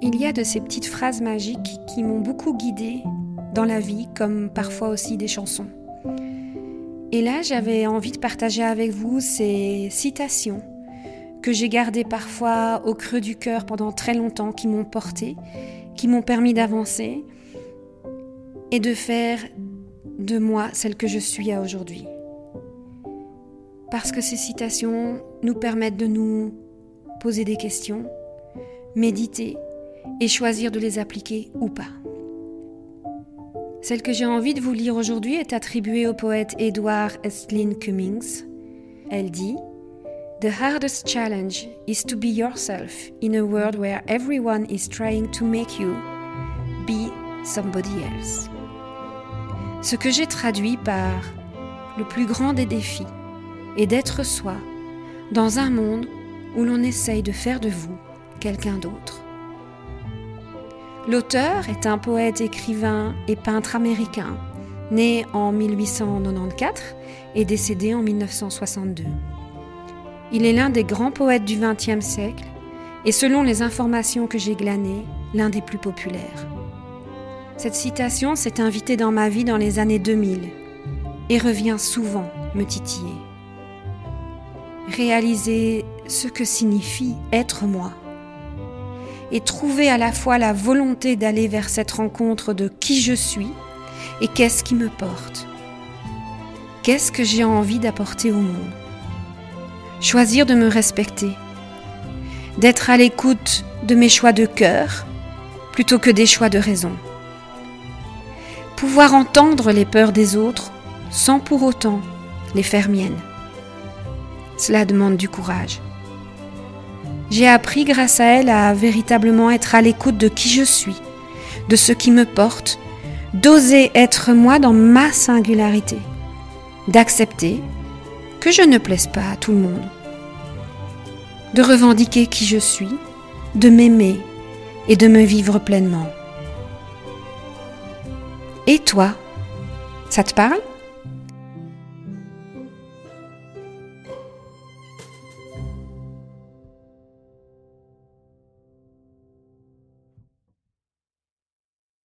Il y a de ces petites phrases magiques qui m'ont beaucoup guidée dans la vie, comme parfois aussi des chansons. Et là, j'avais envie de partager avec vous ces citations que j'ai gardées parfois au creux du cœur pendant très longtemps, qui m'ont porté, qui m'ont permis d'avancer et de faire de moi celle que je suis à aujourd'hui. Parce que ces citations nous permettent de nous poser des questions, méditer et choisir de les appliquer ou pas. Celle que j'ai envie de vous lire aujourd'hui est attribuée au poète Edward Estlin Cummings. Elle dit The hardest challenge is to be yourself in a world where everyone is trying to make you be somebody else. Ce que j'ai traduit par le plus grand des défis est d'être soi dans un monde où l'on essaye de faire de vous quelqu'un d'autre. L'auteur est un poète, écrivain et peintre américain, né en 1894 et décédé en 1962. Il est l'un des grands poètes du XXe siècle et selon les informations que j'ai glanées, l'un des plus populaires. Cette citation s'est invitée dans ma vie dans les années 2000 et revient souvent me titiller. Réaliser ce que signifie être moi et trouver à la fois la volonté d'aller vers cette rencontre de qui je suis et qu'est-ce qui me porte. Qu'est-ce que j'ai envie d'apporter au monde? Choisir de me respecter, d'être à l'écoute de mes choix de cœur plutôt que des choix de raison. Pouvoir entendre les peurs des autres sans pour autant les faire miennes. Cela demande du courage. J'ai appris grâce à elle à véritablement être à l'écoute de qui je suis, de ce qui me porte, d'oser être moi dans ma singularité, d'accepter que je ne plaise pas à tout le monde, de revendiquer qui je suis, de m'aimer et de me vivre pleinement. Et toi, ça te parle?